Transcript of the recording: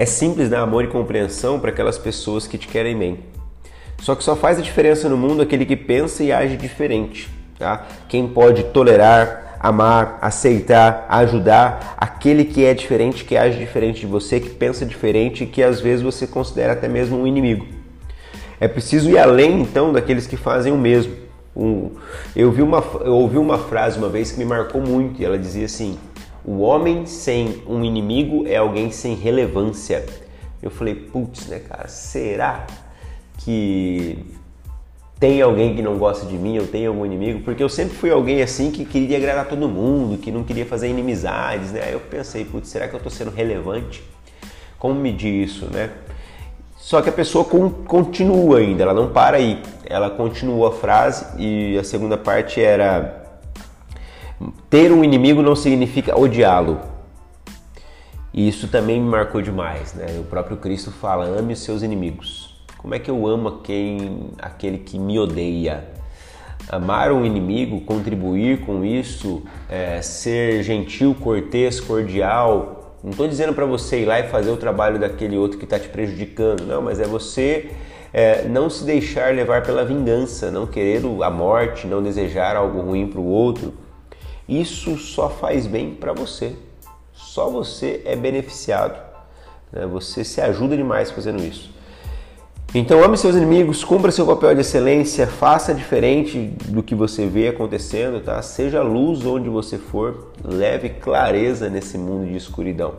É simples dar amor e compreensão para aquelas pessoas que te querem bem. Só que só faz a diferença no mundo aquele que pensa e age diferente. Tá? Quem pode tolerar, amar, aceitar, ajudar aquele que é diferente, que age diferente de você, que pensa diferente e que às vezes você considera até mesmo um inimigo. É preciso ir além então daqueles que fazem o mesmo. Eu, vi uma, eu ouvi uma frase uma vez que me marcou muito e ela dizia assim: O homem sem um inimigo é alguém sem relevância. Eu falei, putz, né, cara, será que tem alguém que não gosta de mim, eu tenho algum inimigo, porque eu sempre fui alguém assim que queria agradar todo mundo, que não queria fazer inimizades, né? Aí eu pensei, putz, será que eu estou sendo relevante? Como medir isso, né? Só que a pessoa continua ainda, ela não para aí. Ela continua a frase e a segunda parte era ter um inimigo não significa odiá-lo. E isso também me marcou demais, né? O próprio Cristo fala: ame os seus inimigos. Como é que eu amo quem, aquele que me odeia? Amar um inimigo, contribuir com isso, é, ser gentil, cortês, cordial. Não estou dizendo para você ir lá e fazer o trabalho daquele outro que está te prejudicando, não, mas é você é, não se deixar levar pela vingança, não querer a morte, não desejar algo ruim para o outro. Isso só faz bem para você. Só você é beneficiado. Né? Você se ajuda demais fazendo isso. Então ame seus inimigos, cumpra seu papel de excelência, faça diferente do que você vê acontecendo, tá? Seja luz onde você for, leve clareza nesse mundo de escuridão.